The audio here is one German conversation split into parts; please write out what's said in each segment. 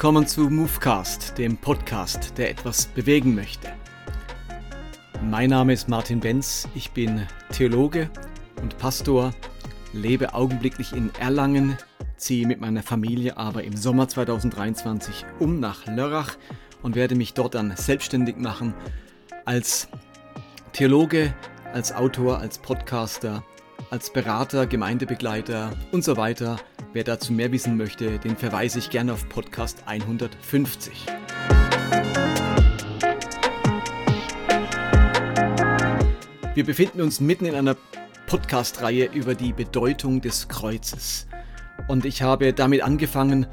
Willkommen zu Movecast, dem Podcast, der etwas bewegen möchte. Mein Name ist Martin Benz, ich bin Theologe und Pastor, lebe augenblicklich in Erlangen, ziehe mit meiner Familie aber im Sommer 2023 um nach Lörrach und werde mich dort dann selbstständig machen als Theologe, als Autor, als Podcaster, als Berater, Gemeindebegleiter und so weiter. Wer dazu mehr wissen möchte, den verweise ich gerne auf Podcast 150. Wir befinden uns mitten in einer Podcast-Reihe über die Bedeutung des Kreuzes. Und ich habe damit angefangen,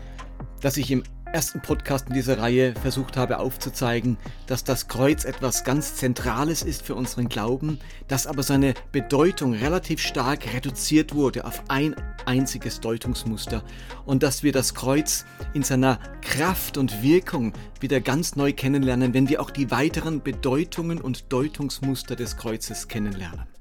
dass ich im ersten Podcast in dieser Reihe versucht habe aufzuzeigen, dass das Kreuz etwas ganz Zentrales ist für unseren Glauben, dass aber seine Bedeutung relativ stark reduziert wurde auf ein einziges Deutungsmuster und dass wir das Kreuz in seiner Kraft und Wirkung wieder ganz neu kennenlernen, wenn wir auch die weiteren Bedeutungen und Deutungsmuster des Kreuzes kennenlernen.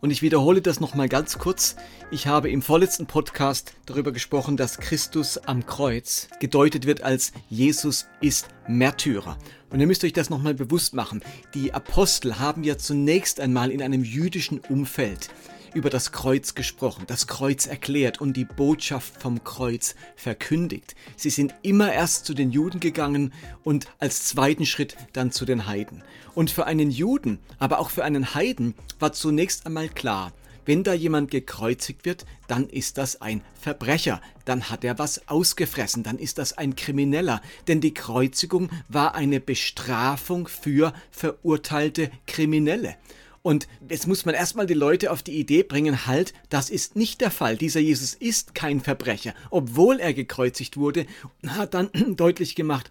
Und ich wiederhole das nochmal ganz kurz. Ich habe im vorletzten Podcast darüber gesprochen, dass Christus am Kreuz gedeutet wird als Jesus ist Märtyrer. Und ihr müsst euch das nochmal bewusst machen. Die Apostel haben ja zunächst einmal in einem jüdischen Umfeld über das Kreuz gesprochen, das Kreuz erklärt und die Botschaft vom Kreuz verkündigt. Sie sind immer erst zu den Juden gegangen und als zweiten Schritt dann zu den Heiden. Und für einen Juden, aber auch für einen Heiden war zunächst einmal klar, wenn da jemand gekreuzigt wird, dann ist das ein Verbrecher, dann hat er was ausgefressen, dann ist das ein Krimineller, denn die Kreuzigung war eine Bestrafung für verurteilte Kriminelle. Und jetzt muss man erstmal die Leute auf die Idee bringen, halt, das ist nicht der Fall. Dieser Jesus ist kein Verbrecher, obwohl er gekreuzigt wurde, hat dann deutlich gemacht,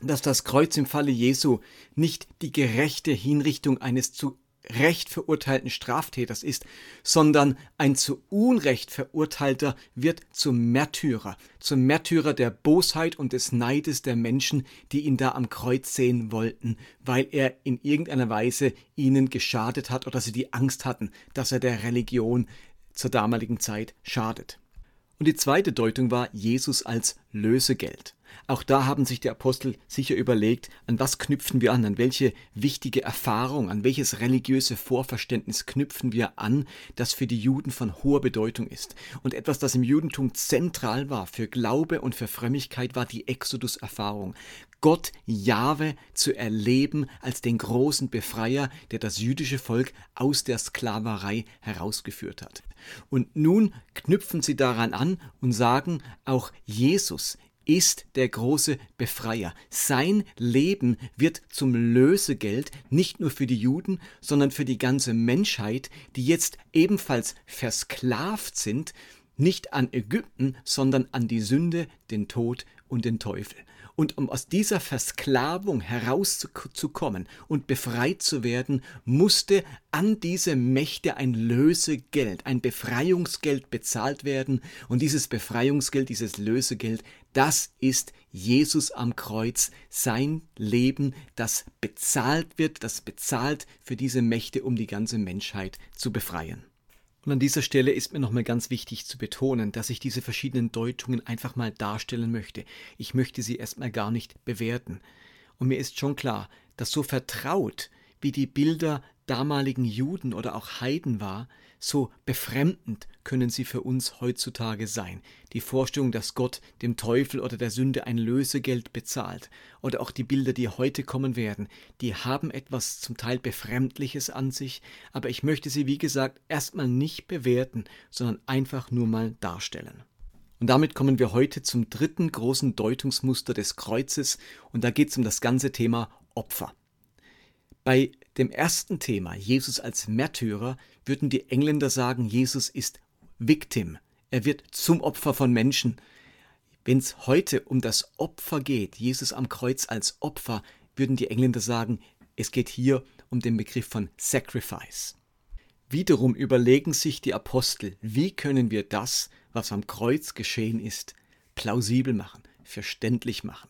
dass das Kreuz im Falle Jesu nicht die gerechte Hinrichtung eines zu Recht verurteilten Straftäters ist, sondern ein zu Unrecht verurteilter wird zum Märtyrer, zum Märtyrer der Bosheit und des Neides der Menschen, die ihn da am Kreuz sehen wollten, weil er in irgendeiner Weise ihnen geschadet hat oder sie die Angst hatten, dass er der Religion zur damaligen Zeit schadet. Und die zweite Deutung war Jesus als Lösegeld. Auch da haben sich die Apostel sicher überlegt, an was knüpfen wir an, an welche wichtige Erfahrung, an welches religiöse Vorverständnis knüpfen wir an, das für die Juden von hoher Bedeutung ist. Und etwas, das im Judentum zentral war für Glaube und für Frömmigkeit, war die Exodus-Erfahrung. Gott Jahwe zu erleben als den großen Befreier, der das jüdische Volk aus der Sklaverei herausgeführt hat. Und nun knüpfen sie daran an und sagen, auch Jesus ist der große Befreier. Sein Leben wird zum Lösegeld nicht nur für die Juden, sondern für die ganze Menschheit, die jetzt ebenfalls versklavt sind, nicht an Ägypten, sondern an die Sünde, den Tod und den Teufel. Und um aus dieser Versklavung herauszukommen und befreit zu werden, musste an diese Mächte ein Lösegeld, ein Befreiungsgeld bezahlt werden. Und dieses Befreiungsgeld, dieses Lösegeld, das ist Jesus am Kreuz, sein Leben, das bezahlt wird, das bezahlt für diese Mächte, um die ganze Menschheit zu befreien. Und an dieser Stelle ist mir nochmal ganz wichtig zu betonen, dass ich diese verschiedenen Deutungen einfach mal darstellen möchte. Ich möchte sie erstmal gar nicht bewerten. Und mir ist schon klar, dass so vertraut wie die Bilder damaligen Juden oder auch Heiden war, so befremdend können sie für uns heutzutage sein. Die Vorstellung, dass Gott dem Teufel oder der Sünde ein Lösegeld bezahlt, oder auch die Bilder, die heute kommen werden, die haben etwas zum Teil Befremdliches an sich, aber ich möchte sie, wie gesagt, erstmal nicht bewerten, sondern einfach nur mal darstellen. Und damit kommen wir heute zum dritten großen Deutungsmuster des Kreuzes, und da geht es um das ganze Thema Opfer. Bei dem ersten Thema, Jesus als Märtyrer, würden die Engländer sagen, Jesus ist Victim. Er wird zum Opfer von Menschen. Wenn es heute um das Opfer geht, Jesus am Kreuz als Opfer, würden die Engländer sagen, es geht hier um den Begriff von Sacrifice. Wiederum überlegen sich die Apostel, wie können wir das, was am Kreuz geschehen ist, plausibel machen, verständlich machen.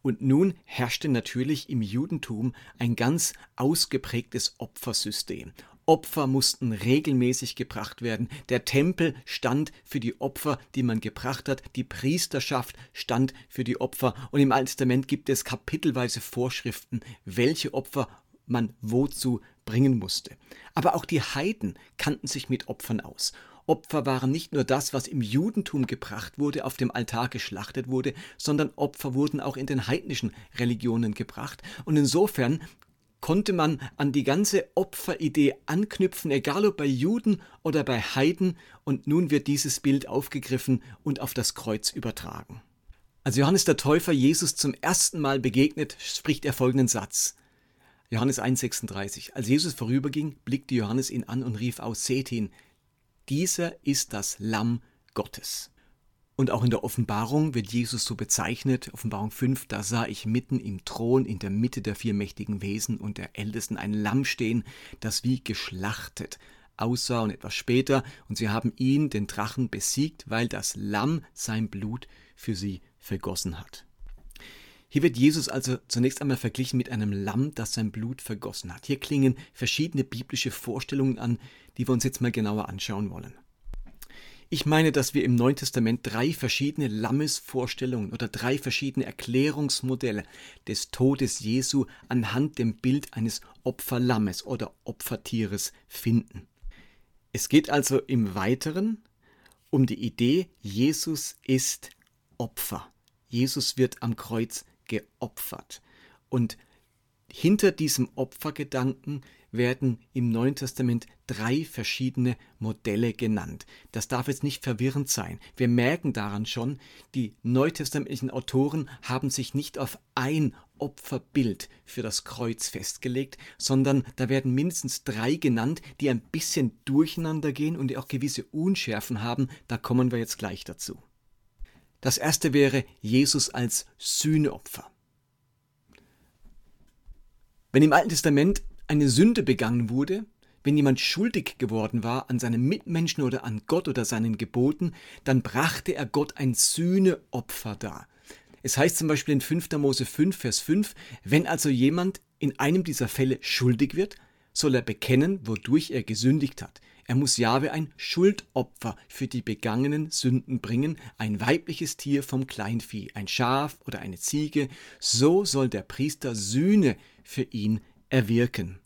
Und nun herrschte natürlich im Judentum ein ganz ausgeprägtes Opfersystem. Opfer mussten regelmäßig gebracht werden. Der Tempel stand für die Opfer, die man gebracht hat. Die Priesterschaft stand für die Opfer. Und im Alten Testament gibt es kapitelweise Vorschriften, welche Opfer man wozu bringen musste. Aber auch die Heiden kannten sich mit Opfern aus. Opfer waren nicht nur das, was im Judentum gebracht wurde, auf dem Altar geschlachtet wurde, sondern Opfer wurden auch in den heidnischen Religionen gebracht. Und insofern konnte man an die ganze Opferidee anknüpfen, egal ob bei Juden oder bei Heiden, und nun wird dieses Bild aufgegriffen und auf das Kreuz übertragen. Als Johannes der Täufer Jesus zum ersten Mal begegnet, spricht er folgenden Satz. Johannes 1,36. Als Jesus vorüberging, blickte Johannes ihn an und rief aus: Seht ihn, dieser ist das Lamm Gottes. Und auch in der Offenbarung wird Jesus so bezeichnet. Offenbarung 5, da sah ich mitten im Thron in der Mitte der vier mächtigen Wesen und der Ältesten ein Lamm stehen, das wie geschlachtet aussah und etwas später, und sie haben ihn, den Drachen, besiegt, weil das Lamm sein Blut für sie vergossen hat. Hier wird Jesus also zunächst einmal verglichen mit einem Lamm, das sein Blut vergossen hat. Hier klingen verschiedene biblische Vorstellungen an, die wir uns jetzt mal genauer anschauen wollen. Ich meine, dass wir im Neuen Testament drei verschiedene Lammesvorstellungen oder drei verschiedene Erklärungsmodelle des Todes Jesu anhand dem Bild eines Opferlammes oder Opfertieres finden. Es geht also im Weiteren um die Idee, Jesus ist Opfer. Jesus wird am Kreuz geopfert. Und hinter diesem Opfergedanken werden im Neuen Testament drei verschiedene Modelle genannt. Das darf jetzt nicht verwirrend sein. Wir merken daran schon, die neutestamentlichen Autoren haben sich nicht auf ein Opferbild für das Kreuz festgelegt, sondern da werden mindestens drei genannt, die ein bisschen durcheinander gehen und die auch gewisse Unschärfen haben. Da kommen wir jetzt gleich dazu. Das erste wäre Jesus als Sühneopfer. Wenn im Alten Testament eine Sünde begangen wurde, wenn jemand schuldig geworden war an seinem Mitmenschen oder an Gott oder seinen Geboten, dann brachte er Gott ein Sühneopfer dar. Es heißt zum Beispiel in 5. Mose 5, Vers 5, wenn also jemand in einem dieser Fälle schuldig wird, soll er bekennen, wodurch er gesündigt hat. Er muss Jahwe ein Schuldopfer für die begangenen Sünden bringen, ein weibliches Tier vom Kleinvieh, ein Schaf oder eine Ziege. So soll der Priester Sühne für ihn erwirken.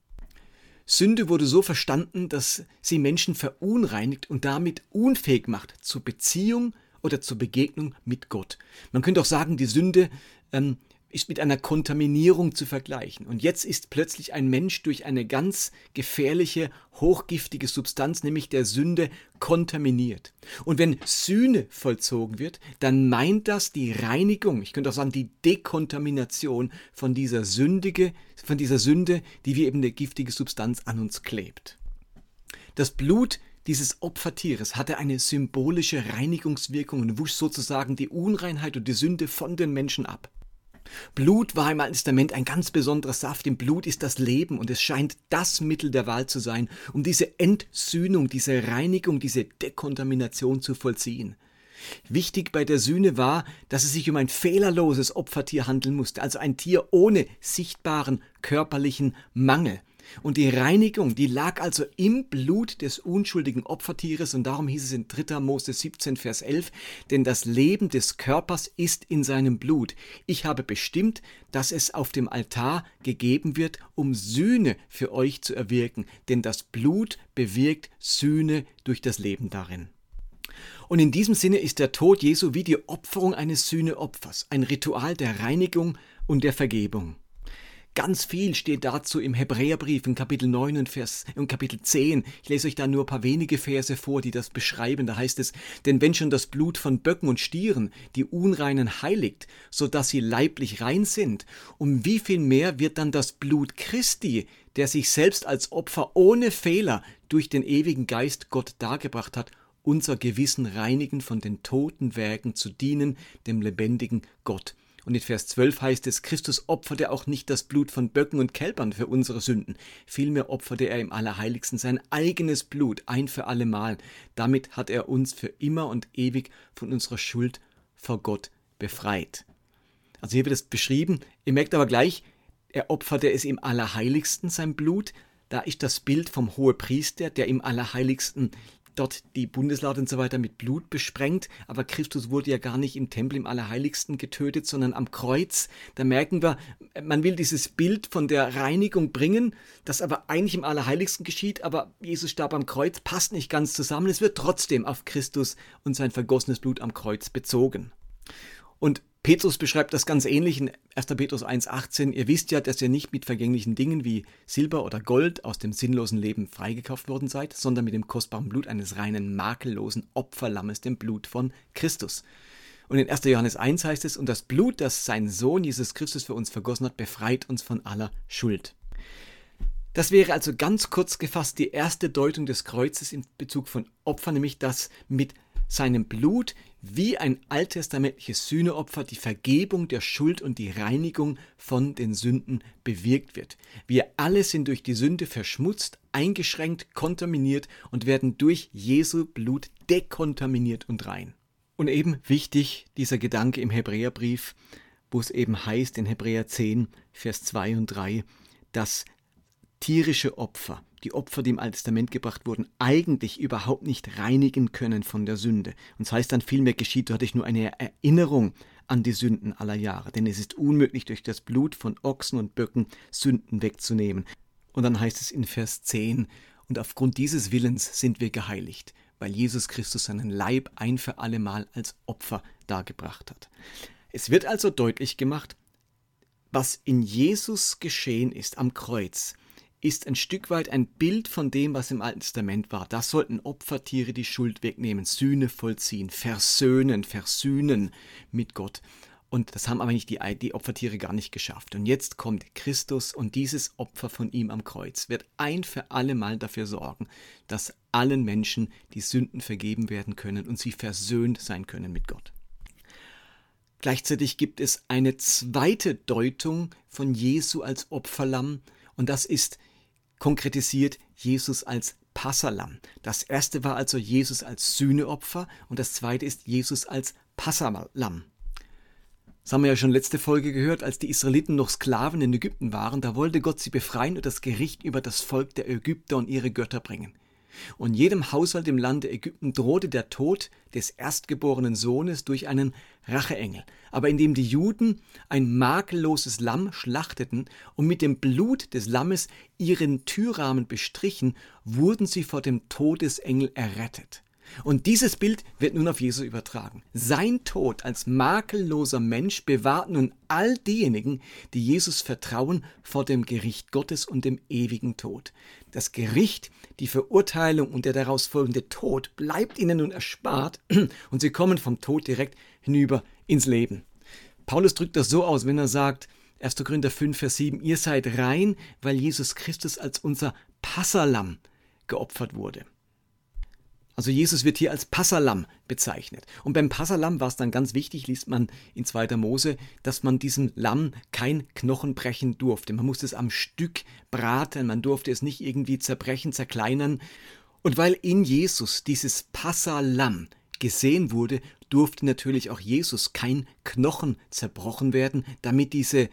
Sünde wurde so verstanden, dass sie Menschen verunreinigt und damit unfähig macht zur Beziehung oder zur Begegnung mit Gott. Man könnte auch sagen, die Sünde ähm, ist mit einer Kontaminierung zu vergleichen. Und jetzt ist plötzlich ein Mensch durch eine ganz gefährliche, hochgiftige Substanz, nämlich der Sünde, kontaminiert. Und wenn Sühne vollzogen wird, dann meint das die Reinigung, ich könnte auch sagen die Dekontamination von dieser sündige, von dieser Sünde, die wie eben eine giftige Substanz an uns klebt. Das Blut dieses Opfertieres hatte eine symbolische Reinigungswirkung und wusch sozusagen die Unreinheit und die Sünde von den Menschen ab. Blut war im Alten Testament ein ganz besonderer Saft. Im Blut ist das Leben und es scheint das Mittel der Wahl zu sein, um diese Entsühnung, diese Reinigung, diese Dekontamination zu vollziehen. Wichtig bei der Sühne war, dass es sich um ein fehlerloses Opfertier handeln musste, also ein Tier ohne sichtbaren körperlichen Mangel. Und die Reinigung, die lag also im Blut des unschuldigen Opfertieres und darum hieß es in 3. Mose 17, Vers 11, denn das Leben des Körpers ist in seinem Blut. Ich habe bestimmt, dass es auf dem Altar gegeben wird, um Sühne für euch zu erwirken, denn das Blut bewirkt Sühne durch das Leben darin. Und in diesem Sinne ist der Tod Jesu wie die Opferung eines Sühneopfers, ein Ritual der Reinigung und der Vergebung. Ganz viel steht dazu im Hebräerbrief in Kapitel 9 und Vers und Kapitel 10. Ich lese euch da nur ein paar wenige Verse vor, die das beschreiben. Da heißt es, denn wenn schon das Blut von Böcken und Stieren die Unreinen heiligt, so dass sie leiblich rein sind, um wie viel mehr wird dann das Blut Christi, der sich selbst als Opfer ohne Fehler durch den ewigen Geist Gott dargebracht hat, unser Gewissen reinigen von den toten Werken zu dienen, dem lebendigen Gott. Und in Vers 12 heißt es, Christus opferte auch nicht das Blut von Böcken und Kälbern für unsere Sünden. Vielmehr opferte er im Allerheiligsten sein eigenes Blut ein für allemal. Damit hat er uns für immer und ewig von unserer Schuld vor Gott befreit. Also hier wird es beschrieben. Ihr merkt aber gleich, er opferte es im Allerheiligsten sein Blut. da ist das Bild vom Hohepriester, der im Allerheiligsten dort die Bundeslade und so weiter mit Blut besprengt, aber Christus wurde ja gar nicht im Tempel im Allerheiligsten getötet, sondern am Kreuz. Da merken wir, man will dieses Bild von der Reinigung bringen, das aber eigentlich im Allerheiligsten geschieht, aber Jesus starb am Kreuz, passt nicht ganz zusammen. Es wird trotzdem auf Christus und sein vergossenes Blut am Kreuz bezogen. Und Petrus beschreibt das ganz ähnlich in 1. Petrus 1,18. Ihr wisst ja, dass ihr nicht mit vergänglichen Dingen wie Silber oder Gold aus dem sinnlosen Leben freigekauft worden seid, sondern mit dem kostbaren Blut eines reinen, makellosen Opferlammes, dem Blut von Christus. Und in 1. Johannes 1 heißt es, und das Blut, das sein Sohn Jesus Christus für uns vergossen hat, befreit uns von aller Schuld. Das wäre also ganz kurz gefasst die erste Deutung des Kreuzes in Bezug von Opfern, nämlich dass mit seinem Blut wie ein alttestamentliches Sühneopfer die Vergebung der Schuld und die Reinigung von den Sünden bewirkt wird. Wir alle sind durch die Sünde verschmutzt, eingeschränkt, kontaminiert und werden durch Jesu Blut dekontaminiert und rein. Und eben wichtig dieser Gedanke im Hebräerbrief, wo es eben heißt in Hebräer 10, Vers 2 und 3, dass tierische Opfer, die Opfer, die im Alten Testament gebracht wurden, eigentlich überhaupt nicht reinigen können von der Sünde. Und das heißt dann vielmehr geschieht dadurch nur eine Erinnerung an die Sünden aller Jahre. Denn es ist unmöglich, durch das Blut von Ochsen und Böcken Sünden wegzunehmen. Und dann heißt es in Vers 10, und aufgrund dieses Willens sind wir geheiligt, weil Jesus Christus seinen Leib ein für allemal als Opfer dargebracht hat. Es wird also deutlich gemacht, was in Jesus geschehen ist am Kreuz, ist ein Stück weit ein Bild von dem, was im Alten Testament war. Da sollten Opfertiere die Schuld wegnehmen, Sühne vollziehen, versöhnen, versühnen mit Gott. Und das haben aber nicht die, die Opfertiere gar nicht geschafft. Und jetzt kommt Christus und dieses Opfer von ihm am Kreuz wird ein für alle Mal dafür sorgen, dass allen Menschen die Sünden vergeben werden können und sie versöhnt sein können mit Gott. Gleichzeitig gibt es eine zweite Deutung von Jesu als Opferlamm und das ist konkretisiert Jesus als Passalam. Das erste war also Jesus als Sühneopfer und das zweite ist Jesus als Passalam. Das haben wir ja schon letzte Folge gehört, als die Israeliten noch Sklaven in Ägypten waren, da wollte Gott sie befreien und das Gericht über das Volk der Ägypter und ihre Götter bringen. Und jedem Haushalt im Lande Ägypten drohte der Tod des erstgeborenen Sohnes durch einen Racheengel. Aber indem die Juden ein makelloses Lamm schlachteten und mit dem Blut des Lammes ihren Türrahmen bestrichen, wurden sie vor dem Todesengel errettet. Und dieses Bild wird nun auf Jesus übertragen. Sein Tod als makelloser Mensch bewahrt nun all diejenigen, die Jesus vertrauen, vor dem Gericht Gottes und dem ewigen Tod. Das Gericht, die Verurteilung und der daraus folgende Tod bleibt ihnen nun erspart und sie kommen vom Tod direkt hinüber ins Leben. Paulus drückt das so aus, wenn er sagt, 1. Korinther 5, Vers 7, ihr seid rein, weil Jesus Christus als unser Passalam geopfert wurde. Also Jesus wird hier als Passalam bezeichnet. Und beim Passalam war es dann ganz wichtig, liest man in 2. Mose, dass man diesem Lamm kein Knochen brechen durfte. Man musste es am Stück braten, man durfte es nicht irgendwie zerbrechen, zerkleinern. Und weil in Jesus dieses Passalam gesehen wurde, durfte natürlich auch Jesus kein Knochen zerbrochen werden, damit diese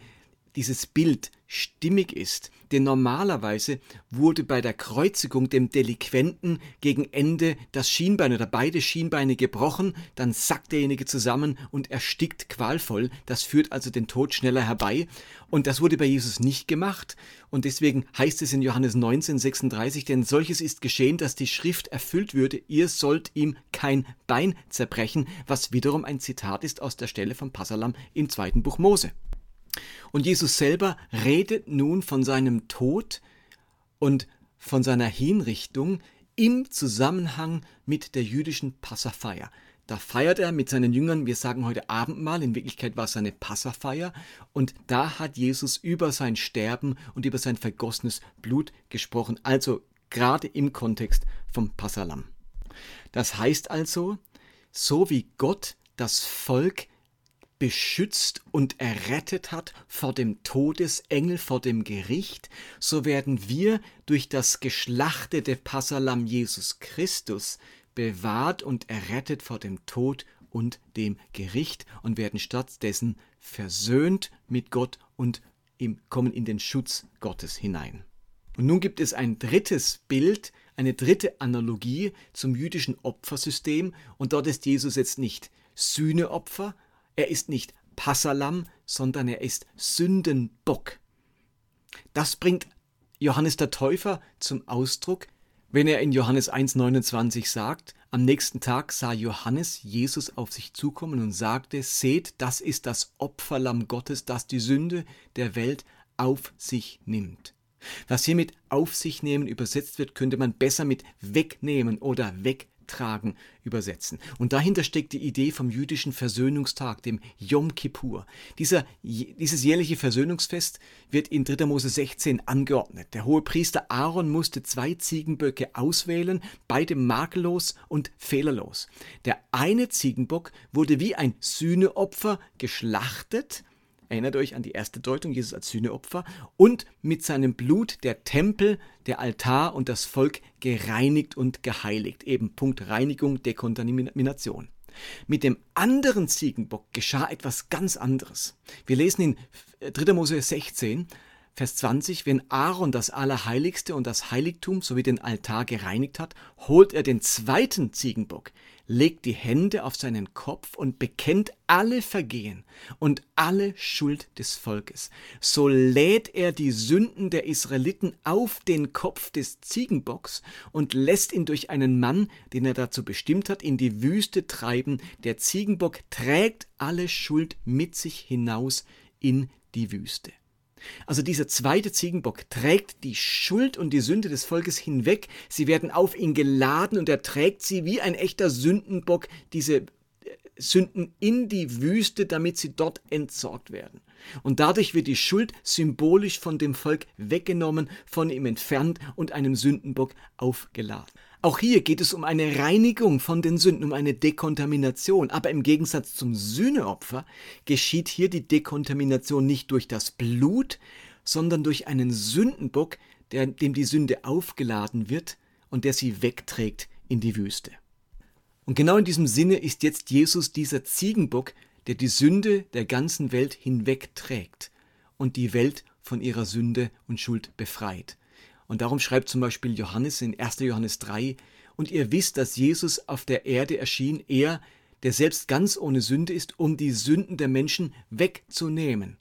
dieses Bild stimmig ist, denn normalerweise wurde bei der Kreuzigung dem Delinquenten gegen Ende das Schienbein oder beide Schienbeine gebrochen, dann sackt derjenige zusammen und erstickt qualvoll, das führt also den Tod schneller herbei. Und das wurde bei Jesus nicht gemacht. Und deswegen heißt es in Johannes 19, 36, denn solches ist geschehen, dass die Schrift erfüllt würde, ihr sollt ihm kein Bein zerbrechen, was wiederum ein Zitat ist aus der Stelle vom Passalam im zweiten Buch Mose. Und Jesus selber redet nun von seinem Tod und von seiner Hinrichtung im Zusammenhang mit der jüdischen Passafeier. Da feiert er mit seinen Jüngern, wir sagen heute Abendmahl, in Wirklichkeit war es seine Passafeier, und da hat Jesus über sein Sterben und über sein vergossenes Blut gesprochen, also gerade im Kontext vom Passalam. Das heißt also, so wie Gott das Volk beschützt und errettet hat vor dem Todesengel, vor dem Gericht, so werden wir durch das geschlachtete Passalam Jesus Christus bewahrt und errettet vor dem Tod und dem Gericht und werden stattdessen versöhnt mit Gott und kommen in den Schutz Gottes hinein. Und nun gibt es ein drittes Bild, eine dritte Analogie zum jüdischen Opfersystem und dort ist Jesus jetzt nicht Sühneopfer, er ist nicht Passalam, sondern er ist Sündenbock. Das bringt Johannes der Täufer zum Ausdruck, wenn er in Johannes 1,29 sagt, am nächsten Tag sah Johannes Jesus auf sich zukommen und sagte, seht, das ist das Opferlamm Gottes, das die Sünde der Welt auf sich nimmt. Was hier mit auf sich nehmen übersetzt wird, könnte man besser mit wegnehmen oder wegtragen übersetzen. Und dahinter steckt die Idee vom jüdischen Versöhnungstag, dem Yom Kippur. Dieser, dieses jährliche Versöhnungsfest wird in 3. Mose 16 angeordnet. Der hohe Priester Aaron musste zwei Ziegenböcke auswählen, beide makellos und fehlerlos. Der eine Ziegenbock wurde wie ein Sühneopfer geschlachtet Erinnert euch an die erste Deutung, Jesus als Sühneopfer. Und mit seinem Blut der Tempel, der Altar und das Volk gereinigt und geheiligt. Eben Punkt Reinigung, Dekontamination. Mit dem anderen Ziegenbock geschah etwas ganz anderes. Wir lesen in 3. Mose 16, Vers 20, wenn Aaron das Allerheiligste und das Heiligtum sowie den Altar gereinigt hat, holt er den zweiten Ziegenbock, legt die Hände auf seinen Kopf und bekennt alle Vergehen und alle Schuld des Volkes. So lädt er die Sünden der Israeliten auf den Kopf des Ziegenbocks und lässt ihn durch einen Mann, den er dazu bestimmt hat, in die Wüste treiben. Der Ziegenbock trägt alle Schuld mit sich hinaus in die Wüste. Also dieser zweite Ziegenbock trägt die Schuld und die Sünde des Volkes hinweg. Sie werden auf ihn geladen und er trägt sie wie ein echter Sündenbock, diese äh, Sünden in die Wüste, damit sie dort entsorgt werden. Und dadurch wird die Schuld symbolisch von dem Volk weggenommen, von ihm entfernt und einem Sündenbock aufgeladen. Auch hier geht es um eine Reinigung von den Sünden, um eine Dekontamination. Aber im Gegensatz zum Sühneopfer geschieht hier die Dekontamination nicht durch das Blut, sondern durch einen Sündenbock, der, dem die Sünde aufgeladen wird und der sie wegträgt in die Wüste. Und genau in diesem Sinne ist jetzt Jesus dieser Ziegenbock, der die Sünde der ganzen Welt hinwegträgt und die Welt von ihrer Sünde und Schuld befreit. Und darum schreibt zum Beispiel Johannes in 1. Johannes 3, und ihr wisst, dass Jesus auf der Erde erschien, er, der selbst ganz ohne Sünde ist, um die Sünden der Menschen wegzunehmen.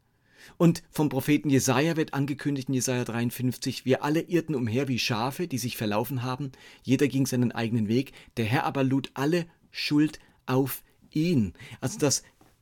Und vom Propheten Jesaja wird angekündigt in Jesaja 53, wir alle irrten umher wie Schafe, die sich verlaufen haben, jeder ging seinen eigenen Weg, der Herr aber lud alle Schuld auf ihn. Also, dass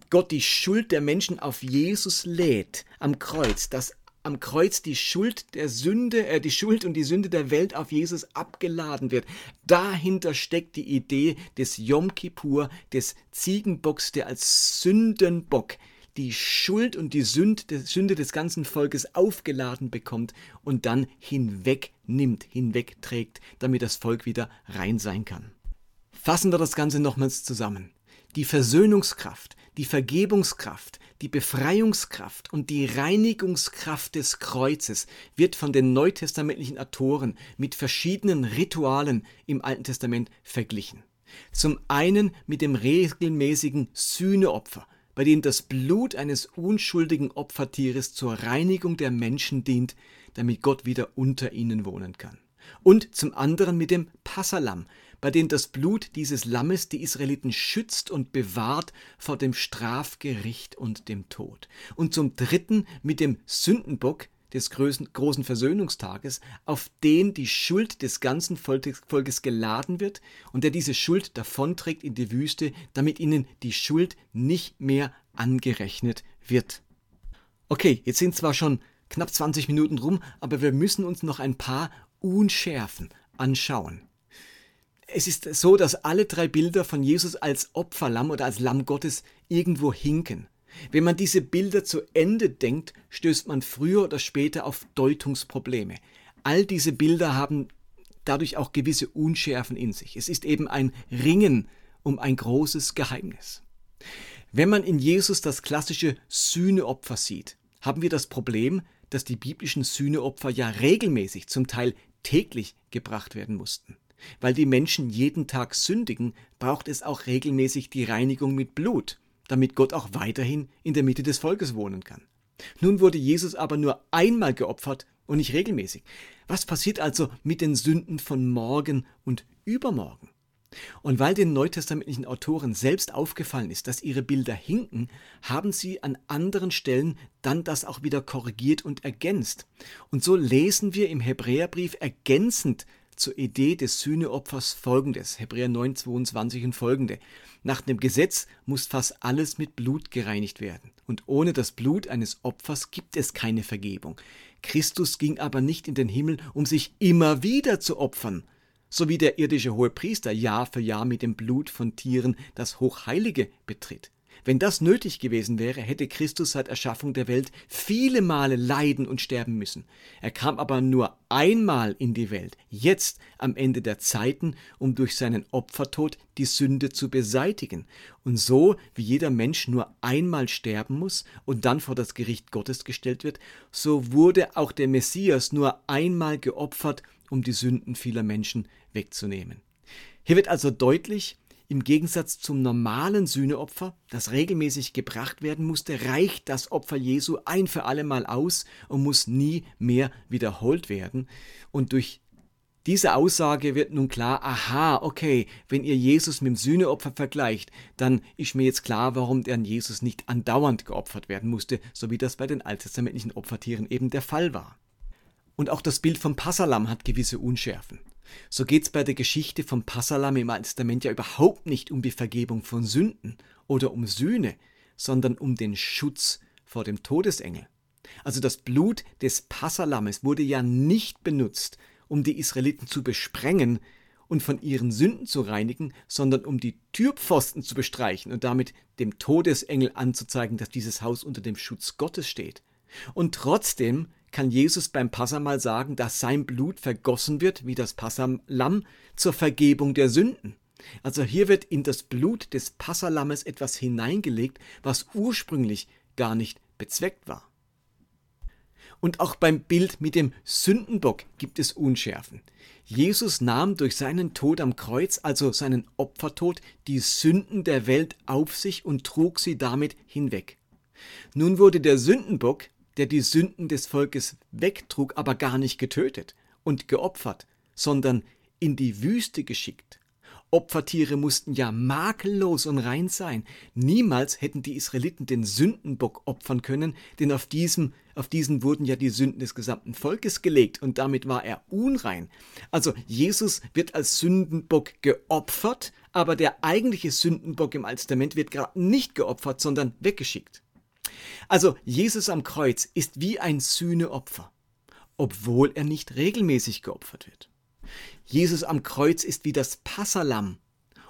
Gott die Schuld der Menschen auf Jesus lädt am Kreuz, dass am Kreuz die Schuld der Sünde, äh, die Schuld und die Sünde der Welt auf Jesus abgeladen wird. Dahinter steckt die Idee des Yom Kippur, des Ziegenbocks, der als Sündenbock die Schuld und die Sünde des ganzen Volkes aufgeladen bekommt und dann hinwegnimmt, hinwegträgt, damit das Volk wieder rein sein kann. Fassen wir das Ganze nochmals zusammen. Die Versöhnungskraft, die Vergebungskraft, die Befreiungskraft und die Reinigungskraft des Kreuzes wird von den neutestamentlichen Autoren mit verschiedenen Ritualen im Alten Testament verglichen. Zum einen mit dem regelmäßigen Sühneopfer, bei dem das Blut eines unschuldigen Opfertieres zur Reinigung der Menschen dient, damit Gott wieder unter ihnen wohnen kann. Und zum anderen mit dem Passalam, bei dem das Blut dieses Lammes die Israeliten schützt und bewahrt vor dem Strafgericht und dem Tod. Und zum dritten mit dem Sündenbock des großen Versöhnungstages, auf den die Schuld des ganzen Volkes geladen wird und der diese Schuld davonträgt in die Wüste, damit ihnen die Schuld nicht mehr angerechnet wird. Okay, jetzt sind zwar schon knapp 20 Minuten rum, aber wir müssen uns noch ein paar Unschärfen anschauen. Es ist so, dass alle drei Bilder von Jesus als Opferlamm oder als Lamm Gottes irgendwo hinken. Wenn man diese Bilder zu Ende denkt, stößt man früher oder später auf Deutungsprobleme. All diese Bilder haben dadurch auch gewisse Unschärfen in sich. Es ist eben ein Ringen um ein großes Geheimnis. Wenn man in Jesus das klassische Sühneopfer sieht, haben wir das Problem, dass die biblischen Sühneopfer ja regelmäßig, zum Teil täglich gebracht werden mussten. Weil die Menschen jeden Tag sündigen, braucht es auch regelmäßig die Reinigung mit Blut, damit Gott auch weiterhin in der Mitte des Volkes wohnen kann. Nun wurde Jesus aber nur einmal geopfert und nicht regelmäßig. Was passiert also mit den Sünden von morgen und übermorgen? Und weil den neutestamentlichen Autoren selbst aufgefallen ist, dass ihre Bilder hinken, haben sie an anderen Stellen dann das auch wieder korrigiert und ergänzt. Und so lesen wir im Hebräerbrief ergänzend zur Idee des Sühneopfers folgendes, Hebräer 9, 22 und folgende. Nach dem Gesetz muss fast alles mit Blut gereinigt werden. Und ohne das Blut eines Opfers gibt es keine Vergebung. Christus ging aber nicht in den Himmel, um sich immer wieder zu opfern, so wie der irdische Hohepriester Jahr für Jahr mit dem Blut von Tieren das Hochheilige betritt. Wenn das nötig gewesen wäre, hätte Christus seit Erschaffung der Welt viele Male leiden und sterben müssen. Er kam aber nur einmal in die Welt, jetzt am Ende der Zeiten, um durch seinen Opfertod die Sünde zu beseitigen. Und so wie jeder Mensch nur einmal sterben muss und dann vor das Gericht Gottes gestellt wird, so wurde auch der Messias nur einmal geopfert um die Sünden vieler Menschen wegzunehmen. Hier wird also deutlich, im Gegensatz zum normalen Sühneopfer, das regelmäßig gebracht werden musste, reicht das Opfer Jesu ein für alle Mal aus und muss nie mehr wiederholt werden. Und durch diese Aussage wird nun klar, aha, okay, wenn ihr Jesus mit dem Sühneopfer vergleicht, dann ist mir jetzt klar, warum der Jesus nicht andauernd geopfert werden musste, so wie das bei den alttestamentlichen Opfertieren eben der Fall war. Und auch das Bild vom Passalam hat gewisse Unschärfen. So geht es bei der Geschichte vom Passalam im Alten Testament ja überhaupt nicht um die Vergebung von Sünden oder um Sühne, sondern um den Schutz vor dem Todesengel. Also das Blut des Passalames wurde ja nicht benutzt, um die Israeliten zu besprengen und von ihren Sünden zu reinigen, sondern um die Türpfosten zu bestreichen und damit dem Todesengel anzuzeigen, dass dieses Haus unter dem Schutz Gottes steht. Und trotzdem kann Jesus beim Passamal sagen, dass sein Blut vergossen wird, wie das Passalam, zur Vergebung der Sünden. Also hier wird in das Blut des Passalammes etwas hineingelegt, was ursprünglich gar nicht bezweckt war. Und auch beim Bild mit dem Sündenbock gibt es Unschärfen. Jesus nahm durch seinen Tod am Kreuz, also seinen Opfertod, die Sünden der Welt auf sich und trug sie damit hinweg. Nun wurde der Sündenbock der die Sünden des Volkes wegtrug, aber gar nicht getötet und geopfert, sondern in die Wüste geschickt. Opfertiere mussten ja makellos und rein sein. Niemals hätten die Israeliten den Sündenbock opfern können, denn auf diesem, auf diesen wurden ja die Sünden des gesamten Volkes gelegt und damit war er unrein. Also Jesus wird als Sündenbock geopfert, aber der eigentliche Sündenbock im Alten wird gerade nicht geopfert, sondern weggeschickt. Also Jesus am Kreuz ist wie ein Sühneopfer, obwohl er nicht regelmäßig geopfert wird. Jesus am Kreuz ist wie das Passalam,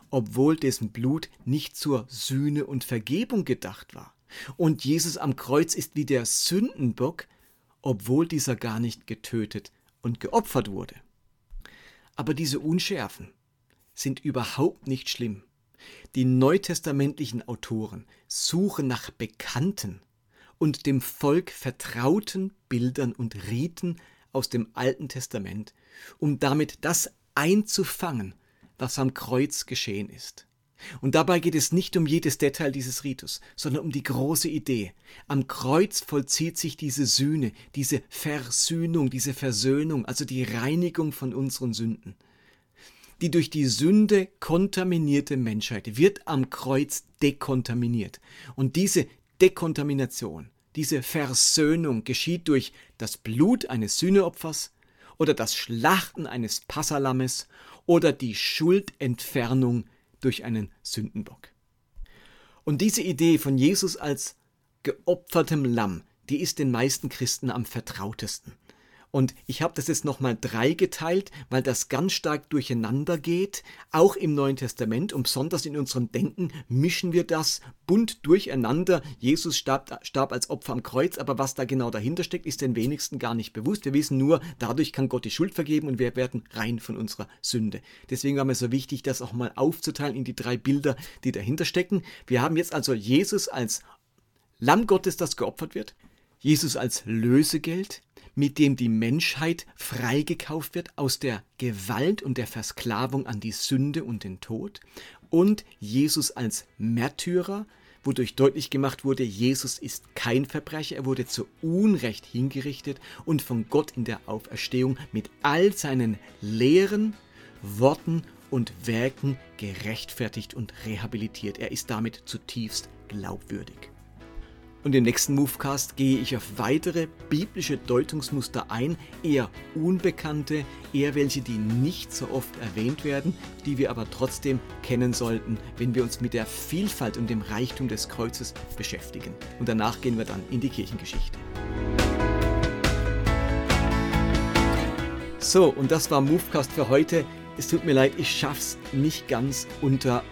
obwohl dessen Blut nicht zur Sühne und Vergebung gedacht war. Und Jesus am Kreuz ist wie der Sündenbock, obwohl dieser gar nicht getötet und geopfert wurde. Aber diese Unschärfen sind überhaupt nicht schlimm. Die neutestamentlichen Autoren suchen nach bekannten und dem Volk vertrauten Bildern und Riten aus dem Alten Testament, um damit das einzufangen, was am Kreuz geschehen ist. Und dabei geht es nicht um jedes Detail dieses Ritus, sondern um die große Idee. Am Kreuz vollzieht sich diese Sühne, diese Versöhnung, diese Versöhnung, also die Reinigung von unseren Sünden. Die durch die Sünde kontaminierte Menschheit wird am Kreuz dekontaminiert. Und diese Dekontamination, diese Versöhnung geschieht durch das Blut eines Sühneopfers oder das Schlachten eines Passalammes oder die Schuldentfernung durch einen Sündenbock. Und diese Idee von Jesus als geopfertem Lamm, die ist den meisten Christen am vertrautesten. Und ich habe das jetzt nochmal dreigeteilt, weil das ganz stark durcheinander geht. Auch im Neuen Testament und besonders in unserem Denken mischen wir das bunt durcheinander. Jesus starb, starb als Opfer am Kreuz, aber was da genau dahinter steckt, ist den wenigsten gar nicht bewusst. Wir wissen nur, dadurch kann Gott die Schuld vergeben und wir werden rein von unserer Sünde. Deswegen war mir so wichtig, das auch mal aufzuteilen in die drei Bilder, die dahinter stecken. Wir haben jetzt also Jesus als Lamm Gottes, das geopfert wird. Jesus als Lösegeld, mit dem die Menschheit freigekauft wird aus der Gewalt und der Versklavung an die Sünde und den Tod, und Jesus als Märtyrer, wodurch deutlich gemacht wurde, Jesus ist kein Verbrecher, er wurde zu Unrecht hingerichtet und von Gott in der Auferstehung mit all seinen Lehren, Worten und Werken gerechtfertigt und rehabilitiert. Er ist damit zutiefst glaubwürdig. Und im nächsten Movecast gehe ich auf weitere biblische Deutungsmuster ein, eher unbekannte, eher welche, die nicht so oft erwähnt werden, die wir aber trotzdem kennen sollten, wenn wir uns mit der Vielfalt und dem Reichtum des Kreuzes beschäftigen. Und danach gehen wir dann in die Kirchengeschichte. So, und das war Movecast für heute. Es tut mir leid, ich schaff's nicht ganz unter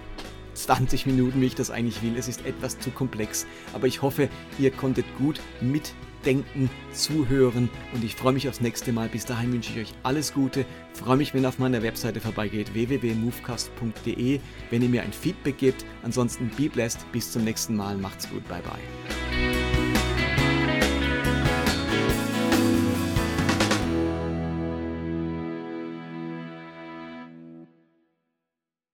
20 Minuten, wie ich das eigentlich will. Es ist etwas zu komplex, aber ich hoffe, ihr konntet gut mitdenken, zuhören und ich freue mich aufs nächste Mal. Bis dahin wünsche ich euch alles Gute. Freue mich, wenn ihr auf meiner Webseite vorbeigeht, www.movecast.de, wenn ihr mir ein Feedback gebt. Ansonsten be blessed. Bis zum nächsten Mal. Macht's gut. Bye bye.